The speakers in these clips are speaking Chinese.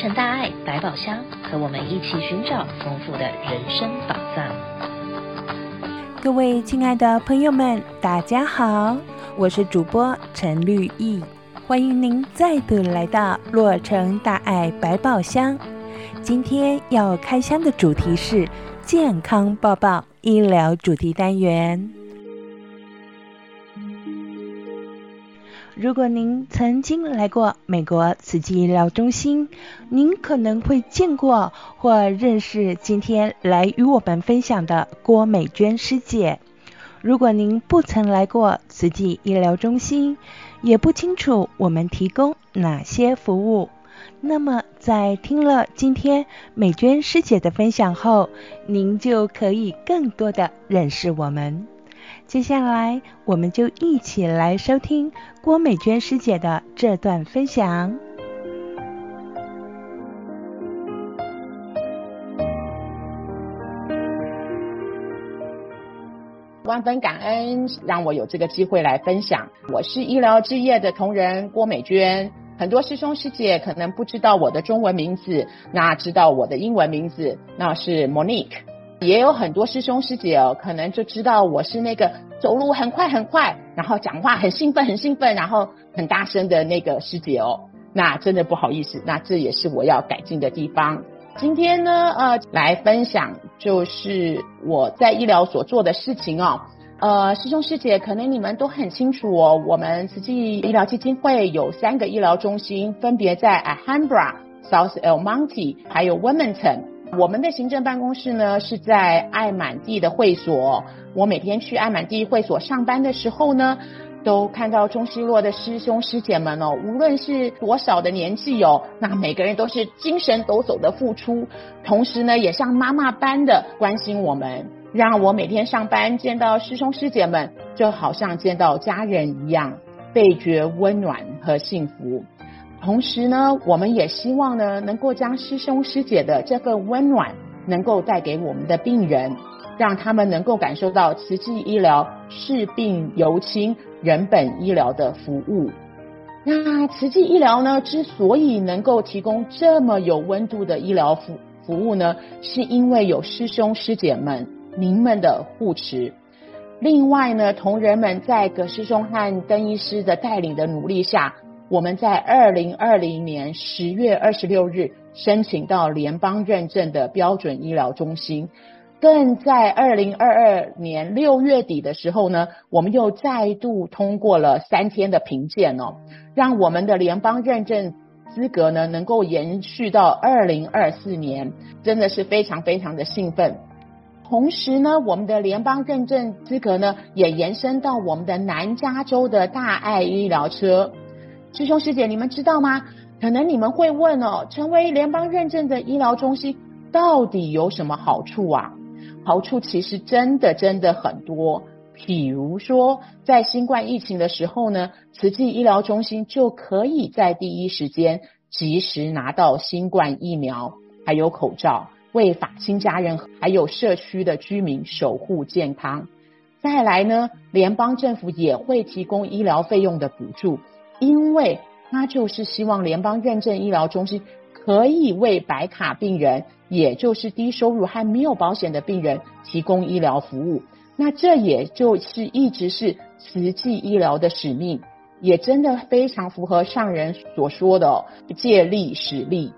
成大爱百宝箱，和我们一起寻找丰富的人生宝藏。各位亲爱的朋友们，大家好，我是主播陈绿意，欢迎您再度来到洛城大爱百宝箱。今天要开箱的主题是健康报报医疗主题单元。如果您曾经来过美国慈济医疗中心，您可能会见过或认识今天来与我们分享的郭美娟师姐。如果您不曾来过慈济医疗中心，也不清楚我们提供哪些服务，那么在听了今天美娟师姐的分享后，您就可以更多的认识我们。接下来，我们就一起来收听郭美娟师姐的这段分享。万分感恩，让我有这个机会来分享。我是医疗置业的同仁郭美娟，很多师兄师姐可能不知道我的中文名字，那知道我的英文名字，那是 Monique。也有很多师兄师姐哦，可能就知道我是那个走路很快很快，然后讲话很兴奋很兴奋，然后很大声的那个师姐哦。那真的不好意思，那这也是我要改进的地方。今天呢，呃，来分享就是我在医疗所做的事情哦。呃，师兄师姐，可能你们都很清楚哦，我们慈济医疗基金会有三个医疗中心，分别在 Alhambra、South El Monte 还有 Wilmington。我们的行政办公室呢，是在爱满地的会所。我每天去爱满地会所上班的时候呢，都看到中西洛的师兄师姐们哦，无论是多少的年纪哦，那每个人都是精神抖擞的付出，同时呢，也像妈妈般的关心我们，让我每天上班见到师兄师姐们，就好像见到家人一样，倍觉温暖和幸福。同时呢，我们也希望呢，能够将师兄师姐的这份温暖，能够带给我们的病人，让他们能够感受到慈济医疗视病由亲、人本医疗的服务。那慈济医疗呢，之所以能够提供这么有温度的医疗服服务呢，是因为有师兄师姐们您们的护持。另外呢，同仁们在葛师兄和邓医师的带领的努力下。我们在二零二零年十月二十六日申请到联邦认证的标准医疗中心，更在二零二二年六月底的时候呢，我们又再度通过了三天的评鉴哦，让我们的联邦认证资格呢能够延续到二零二四年，真的是非常非常的兴奋。同时呢，我们的联邦认证资格呢也延伸到我们的南加州的大爱医疗车。师兄师姐，你们知道吗？可能你们会问哦，成为联邦认证的医疗中心到底有什么好处啊？好处其实真的真的很多。比如说，在新冠疫情的时候呢，慈济医疗中心就可以在第一时间及时拿到新冠疫苗，还有口罩，为法亲家人还有社区的居民守护健康。再来呢，联邦政府也会提供医疗费用的补助。因为他就是希望联邦认证医疗中心可以为白卡病人，也就是低收入还没有保险的病人提供医疗服务。那这也就是一直是慈济医疗的使命，也真的非常符合上人所说的“借力使力”。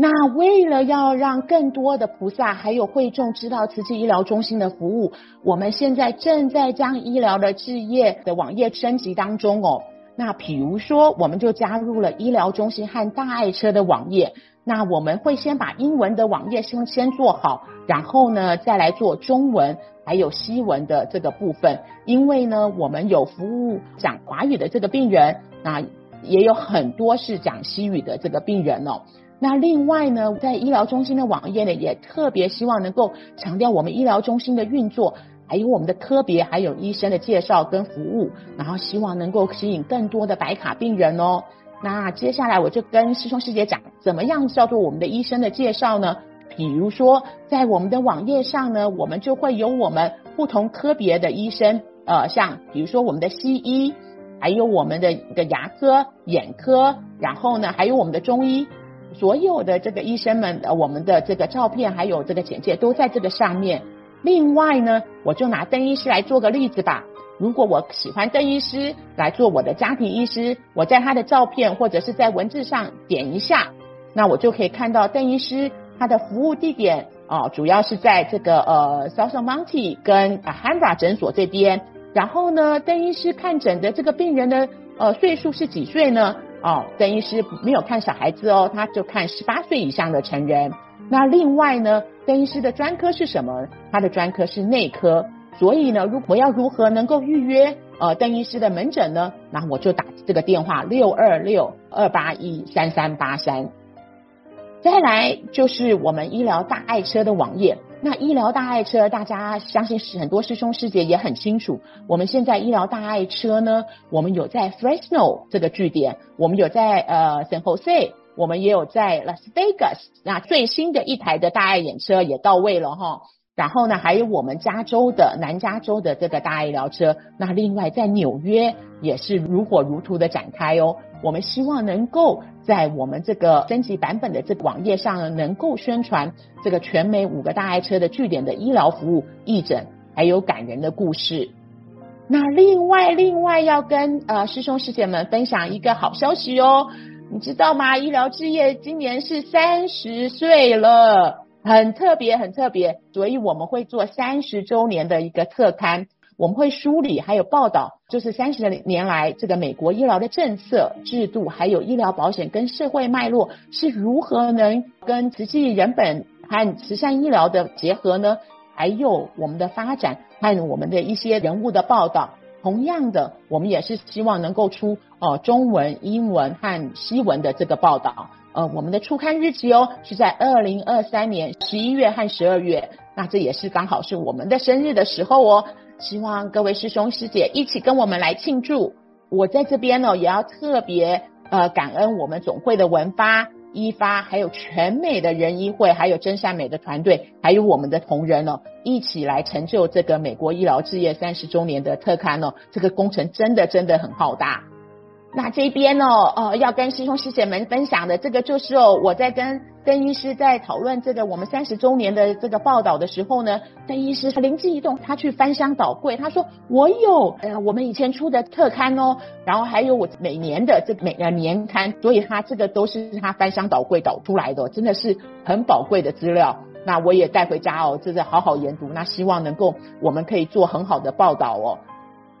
那为了要让更多的菩萨还有会众知道慈济医疗中心的服务，我们现在正在将医疗的置业的网页升级当中哦。那比如说，我们就加入了医疗中心和大爱车的网页。那我们会先把英文的网页先先做好，然后呢，再来做中文还有西文的这个部分。因为呢，我们有服务讲华语的这个病人，那也有很多是讲西语的这个病人哦。那另外呢，在医疗中心的网页呢，也特别希望能够强调我们医疗中心的运作。还有我们的科别，还有医生的介绍跟服务，然后希望能够吸引更多的白卡病人哦。那接下来我就跟师兄师姐讲，怎么样叫做我们的医生的介绍呢？比如说，在我们的网页上呢，我们就会有我们不同科别的医生，呃，像比如说我们的西医，还有我们的的牙科、眼科，然后呢，还有我们的中医。所有的这个医生们，呃，我们的这个照片还有这个简介都在这个上面。另外呢，我就拿邓医师来做个例子吧。如果我喜欢邓医师来做我的家庭医师，我在他的照片或者是在文字上点一下，那我就可以看到邓医师他的服务地点啊、呃，主要是在这个呃 Southampton 跟 Alhambra 诊所这边。然后呢，邓医师看诊的这个病人的呃岁数是几岁呢？哦，邓医师没有看小孩子哦，他就看十八岁以上的成人。那另外呢，医师的专科是什么？他的专科是内科。所以呢，如果要如何能够预约呃邓医师的门诊呢？那我就打这个电话六二六二八一三三八三。再来就是我们医疗大爱车的网页。那医疗大爱车，大家相信是很多师兄师姐也很清楚。我们现在医疗大爱车呢，我们有在 Fresno 这个据点，我们有在呃 San Jose，我们也有在 Las Vegas。那最新的一台的大爱眼车也到位了哈。然后呢，还有我们加州的南加州的这个大爱医疗车。那另外在纽约也是如火如荼的展开哦。我们希望能够在我们这个升级版本的这个网页上呢，能够宣传这个全美五个大爱车的据点的医疗服务、义诊，还有感人的故事。那另外，另外要跟呃师兄师姐们分享一个好消息哦，你知道吗？医疗置业今年是三十岁了，很特别，很特别，所以我们会做三十周年的一个特刊。我们会梳理还有报道，就是三十年来这个美国医疗的政策制度，还有医疗保险跟社会脉络是如何能跟慈济人本和慈善医疗的结合呢？还有我们的发展和我们的一些人物的报道。同样的，我们也是希望能够出呃中文、英文和西文的这个报道。呃，我们的出刊日期哦是在二零二三年十一月和十二月，那这也是刚好是我们的生日的时候哦。希望各位师兄师姐一起跟我们来庆祝。我在这边呢，也要特别呃感恩我们总会的文发、医发，还有全美的人医会，还有真善美的团队，还有我们的同仁呢，一起来成就这个美国医疗置业三十周年的特刊呢。这个工程真的真的很浩大。那这边哦，呃，要跟师兄师姐们分享的这个就是哦，我在跟邓医师在讨论这个我们三十周年的这个报道的时候呢，邓医师他灵机一动，他去翻箱倒柜，他说我有呃我们以前出的特刊哦，然后还有我每年的这每呃年刊，所以他这个都是他翻箱倒柜倒出来的，真的是很宝贵的资料。那我也带回家哦，这是好好研读，那希望能够我们可以做很好的报道哦。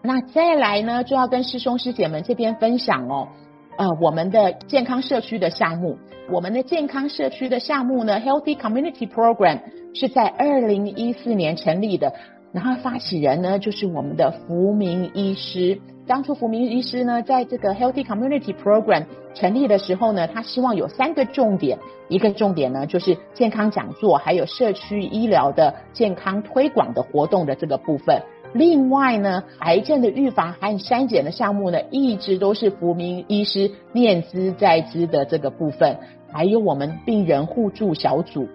那再来呢，就要跟师兄师姐们这边分享哦，呃，我们的健康社区的项目，我们的健康社区的项目呢，Healthy Community Program 是在二零一四年成立的，然后发起人呢就是我们的福明医师。当初福明医师呢，在这个 Healthy Community Program 成立的时候呢，他希望有三个重点，一个重点呢就是健康讲座，还有社区医疗的健康推广的活动的这个部分。另外呢，癌症的预防和筛检的项目呢，一直都是福明医师念兹在兹的这个部分，还有我们病人互助小组。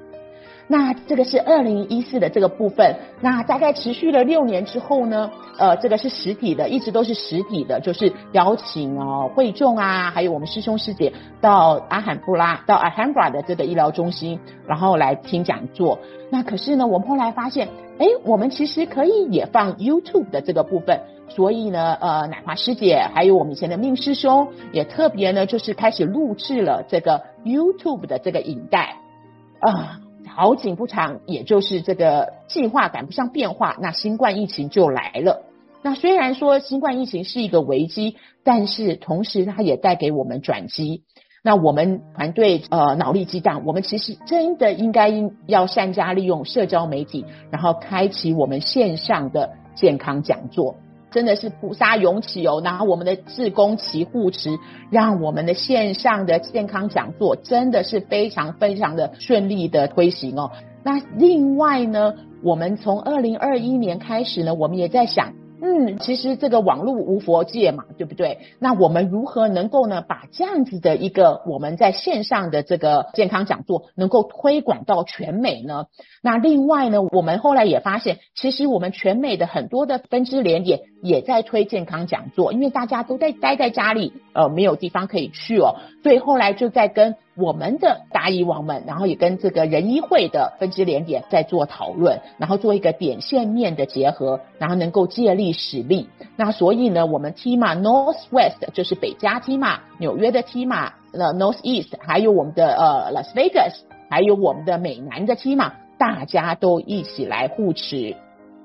那这个是二零一四的这个部分，那大概持续了六年之后呢，呃，这个是实体的，一直都是实体的，就是邀请哦会众啊，还有我们师兄师姐到阿罕布拉到阿罕布拉的这个医疗中心，然后来听讲座。那可是呢，我们后来发现，哎，我们其实可以也放 YouTube 的这个部分，所以呢，呃，奶华师姐还有我们以前的命师兄也特别呢，就是开始录制了这个 YouTube 的这个影带啊。好景不长，也就是这个计划赶不上变化，那新冠疫情就来了。那虽然说新冠疫情是一个危机，但是同时它也带给我们转机。那我们团队呃脑力激荡，我们其实真的应该要善加利用社交媒体，然后开启我们线上的健康讲座。真的是菩萨涌起哦，然后我们的志工齐护持，让我们的线上的健康讲座真的是非常非常的顺利的推行哦。那另外呢，我们从二零二一年开始呢，我们也在想。嗯，其实这个网络无国界嘛，对不对？那我们如何能够呢，把这样子的一个我们在线上的这个健康讲座，能够推广到全美呢？那另外呢，我们后来也发现，其实我们全美的很多的分支连也也在推健康讲座，因为大家都在待在家里，呃，没有地方可以去哦，所以后来就在跟我们的答疑王们，然后也跟这个人医会的分支连点在做讨论，然后做一个点线面的结合，然后能够借力使力。那所以呢，我们 TIMA Northwest 就是北加 TIMA，纽约的 TIMA，呃 Northeast，还有我们的呃 Las Vegas，还有我们的美南的 TIMA，大家都一起来护持。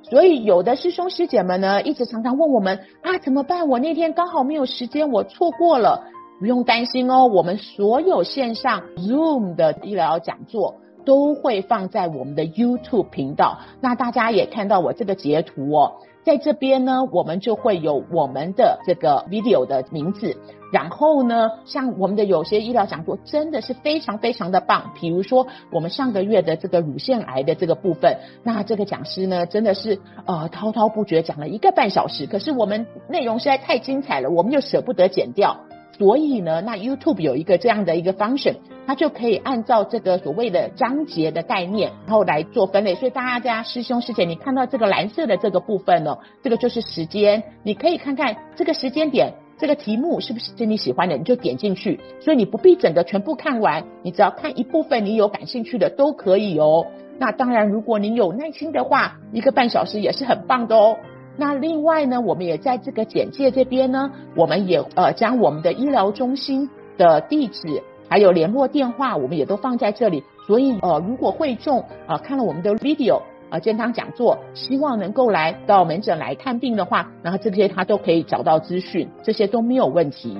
所以有的师兄师姐们呢，一直常常问我们啊，怎么办？我那天刚好没有时间，我错过了。不用担心哦，我们所有线上 Zoom 的医疗讲座都会放在我们的 YouTube 频道。那大家也看到我这个截图哦，在这边呢，我们就会有我们的这个 video 的名字。然后呢，像我们的有些医疗讲座真的是非常非常的棒，比如说我们上个月的这个乳腺癌的这个部分，那这个讲师呢真的是呃滔滔不绝讲了一个半小时，可是我们内容实在太精彩了，我们又舍不得剪掉。所以呢，那 YouTube 有一个这样的一个 function，它就可以按照这个所谓的章节的概念，然后来做分类。所以大家师兄师姐，你看到这个蓝色的这个部分呢，这个就是时间，你可以看看这个时间点，这个题目是不是你喜欢的，你就点进去。所以你不必整个全部看完，你只要看一部分，你有感兴趣的都可以哦。那当然，如果你有耐心的话，一个半小时也是很棒的哦。那另外呢，我们也在这个简介这边呢，我们也呃将我们的医疗中心的地址还有联络电话，我们也都放在这里。所以呃，如果会众啊、看了我们的 video 啊、健康讲座，希望能够来到门诊来看病的话，然后这些他都可以找到资讯，这些都没有问题。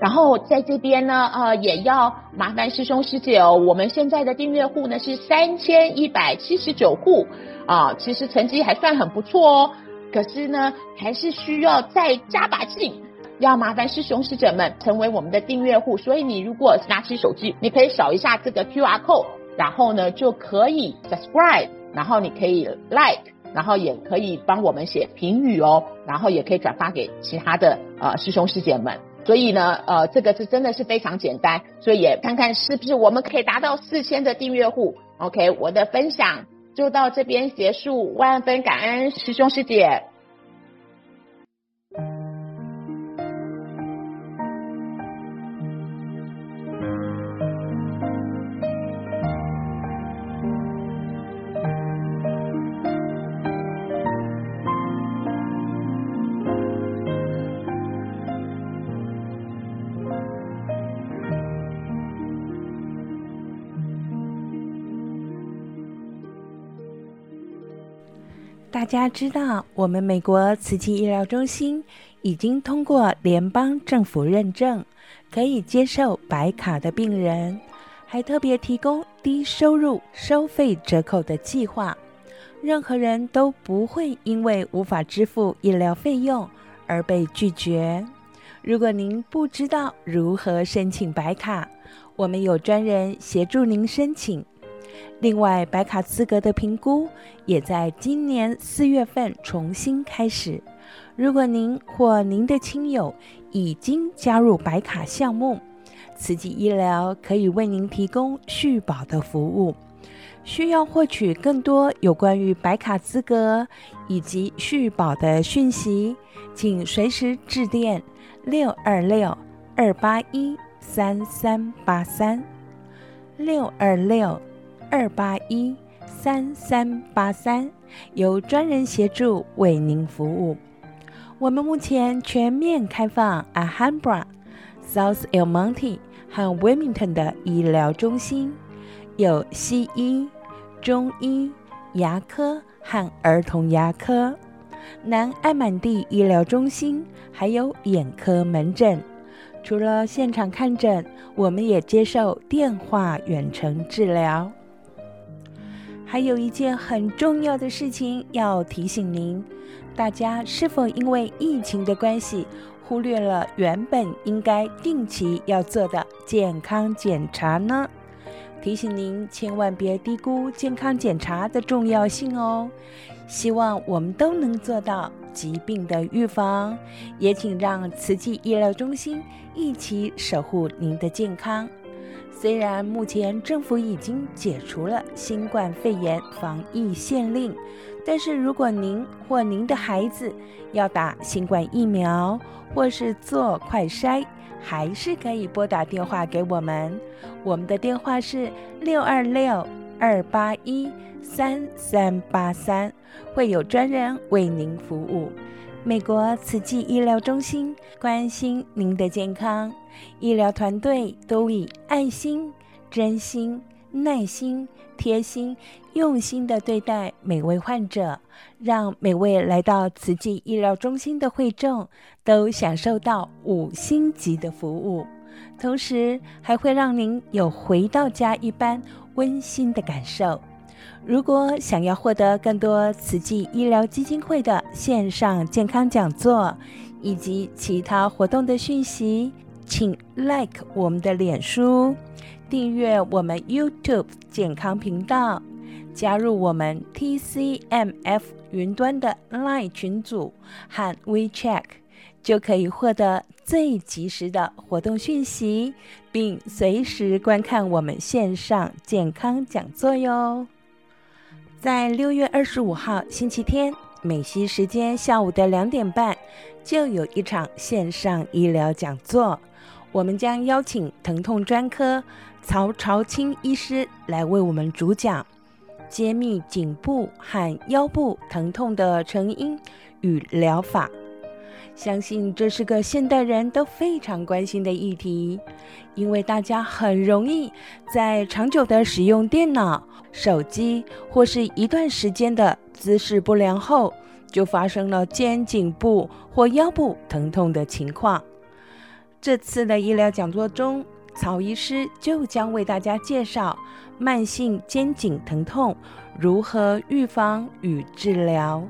然后在这边呢，呃，也要麻烦师兄师姐哦，我们现在的订阅户呢是三千一百七十九户啊、其实成绩还算很不错哦。可是呢，还是需要再加把劲，要麻烦师兄师姐们成为我们的订阅户。所以你如果拿起手机，你可以扫一下这个 QR code，然后呢就可以 subscribe，然后你可以 like，然后也可以帮我们写评语哦，然后也可以转发给其他的呃师兄师姐们。所以呢，呃，这个是真的是非常简单，所以也看看是不是我们可以达到四千的订阅户。OK，我的分享。就到这边结束，万分感恩师兄师姐。大家知道，我们美国慈济医疗中心已经通过联邦政府认证，可以接受白卡的病人，还特别提供低收入收费折扣的计划，任何人都不会因为无法支付医疗费用而被拒绝。如果您不知道如何申请白卡，我们有专人协助您申请。另外，白卡资格的评估也在今年四月份重新开始。如果您或您的亲友已经加入白卡项目，慈济医疗可以为您提供续保的服务。需要获取更多有关于白卡资格以及续保的讯息，请随时致电六二六二八一三三八三六二六。二八一三三八三，由专人协助为您服务。我们目前全面开放 Alhambra、South El Monte 和 Wilmington 的医疗中心，有西医、中医、牙科和儿童牙科。南爱满地医疗中心还有眼科门诊。除了现场看诊，我们也接受电话远程治疗。还有一件很重要的事情要提醒您，大家是否因为疫情的关系，忽略了原本应该定期要做的健康检查呢？提醒您千万别低估健康检查的重要性哦。希望我们都能做到疾病的预防，也请让慈济医疗中心一起守护您的健康。虽然目前政府已经解除了新冠肺炎防疫限令，但是如果您或您的孩子要打新冠疫苗，或是做快筛，还是可以拨打电话给我们，我们的电话是六二六二八一三三八三，会有专人为您服务。美国慈济医疗中心关心您的健康，医疗团队都以爱心、真心、耐心、贴心、用心的对待每位患者，让每位来到慈济医疗中心的会众都享受到五星级的服务，同时还会让您有回到家一般温馨的感受。如果想要获得更多慈济医疗基金会的线上健康讲座以及其他活动的讯息，请 like 我们的脸书，订阅我们 YouTube 健康频道，加入我们 TCMF 云端的 Line 群组和 WeChat，就可以获得最及时的活动讯息，并随时观看我们线上健康讲座哟。在六月二十五号星期天，美西时间下午的两点半，就有一场线上医疗讲座。我们将邀请疼痛专科曹朝清医师来为我们主讲，揭秘颈部和腰部疼痛的成因与疗法。相信这是个现代人都非常关心的议题，因为大家很容易在长久的使用电脑、手机或是一段时间的姿势不良后，就发生了肩颈部或腰部疼痛的情况。这次的医疗讲座中，曹医师就将为大家介绍慢性肩颈疼痛如何预防与治疗。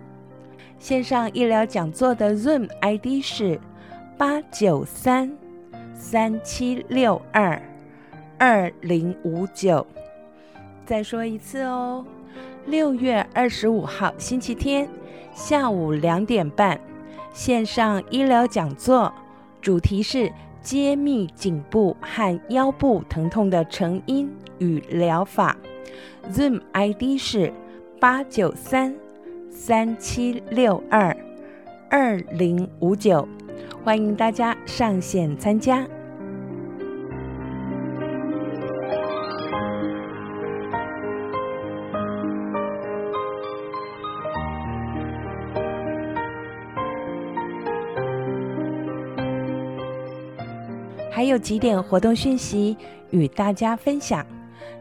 线上医疗讲座的 Zoom ID 是八九三三七六二二零五九。再说一次哦，六月二十五号星期天下午两点半，线上医疗讲座，主题是揭秘颈部和腰部疼痛的成因与疗法。Zoom ID 是八九三。三七六二二零五九，欢迎大家上线参加。还有几点活动讯息与大家分享，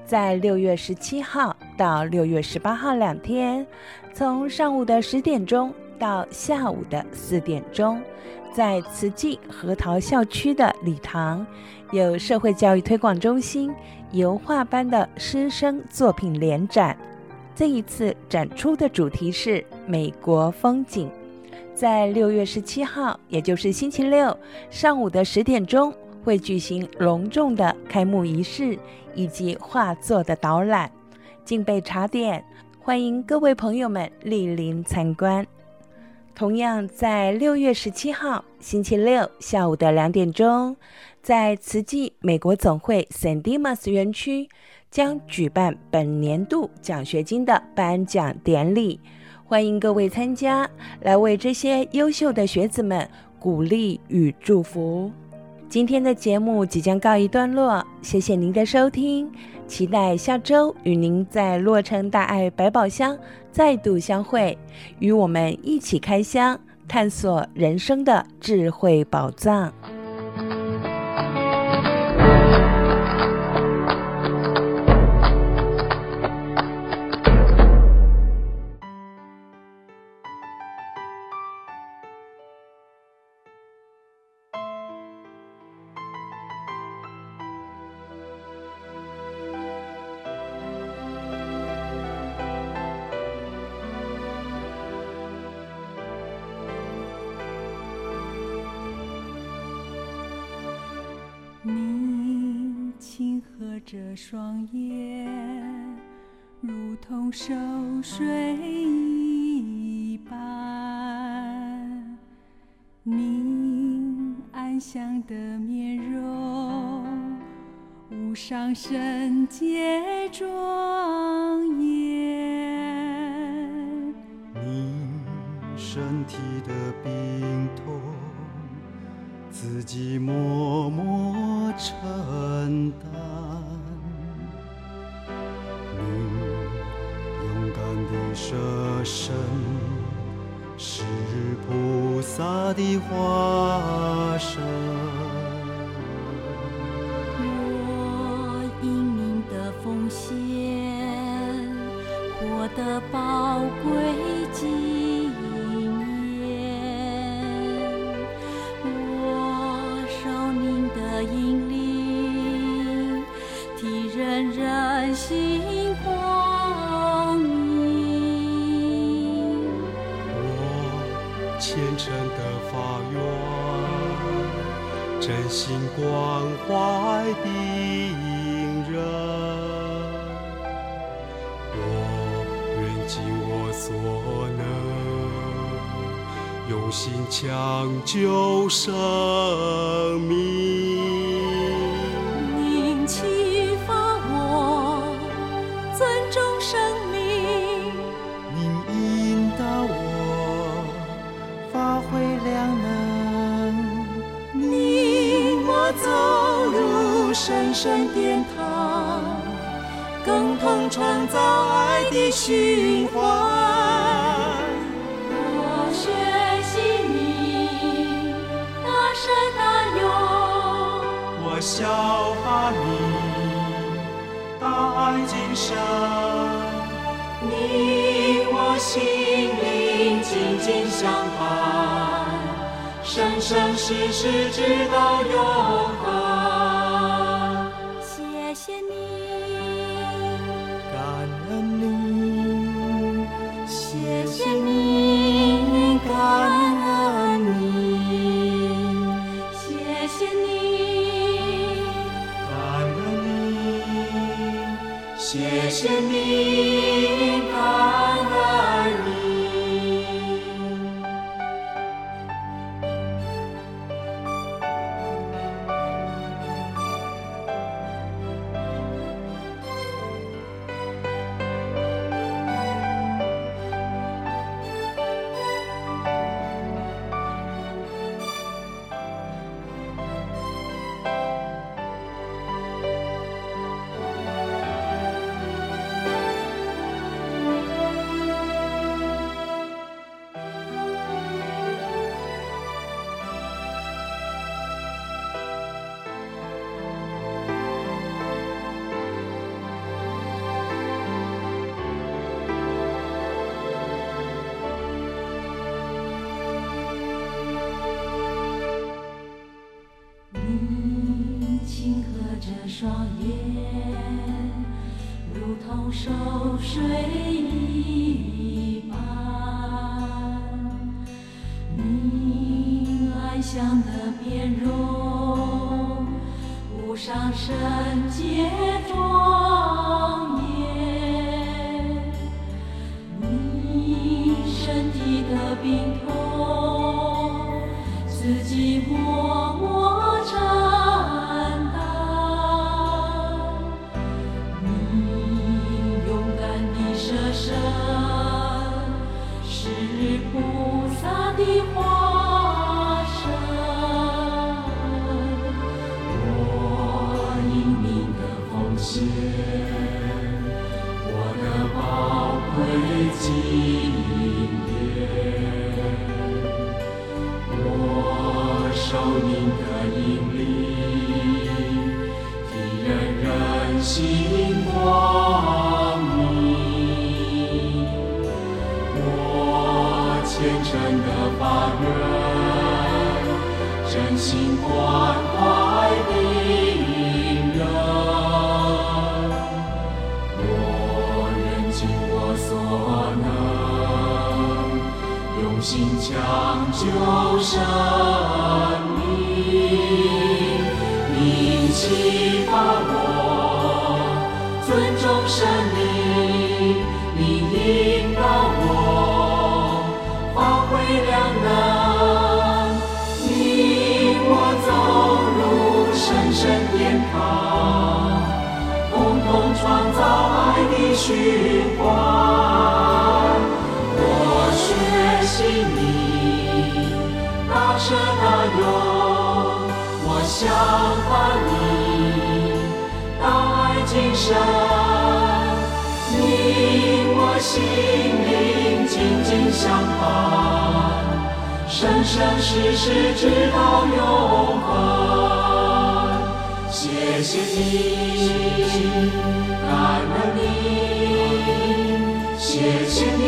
在六月十七号到六月十八号两天。从上午的十点钟到下午的四点钟，在慈济核桃校区的礼堂，有社会教育推广中心油画班的师生作品联展。这一次展出的主题是美国风景。在六月十七号，也就是星期六上午的十点钟，会举行隆重的开幕仪式以及画作的导览，敬备茶点。欢迎各位朋友们莅临参观。同样在六月十七号星期六下午的两点钟，在慈济美国总会 San Dimas 园区将举办本年度奖学金的颁奖典礼。欢迎各位参加，来为这些优秀的学子们鼓励与祝福。今天的节目即将告一段落，谢谢您的收听。期待下周与您在洛城大爱百宝箱再度相会，与我们一起开箱，探索人生的智慧宝藏。上圣洁庄严，您身体的病痛。自己默默承担。你勇敢的舍身，是菩萨的化身。真心关怀病人，我愿尽我所能，用心抢救生命。神圣殿堂，共同创造爱的循环。我学习你大舍大勇，我效法你大爱精神，你我心灵紧紧相伴，生生世世直到永恒。启发我尊重生命，你引导我发挥良能。你我。走入神圣殿堂，共同创造爱的循环。我学习你大舍大勇。想和你，山，你我心灵紧紧相伴，生生世世直到永恒。谢谢你，感恩你，谢谢你，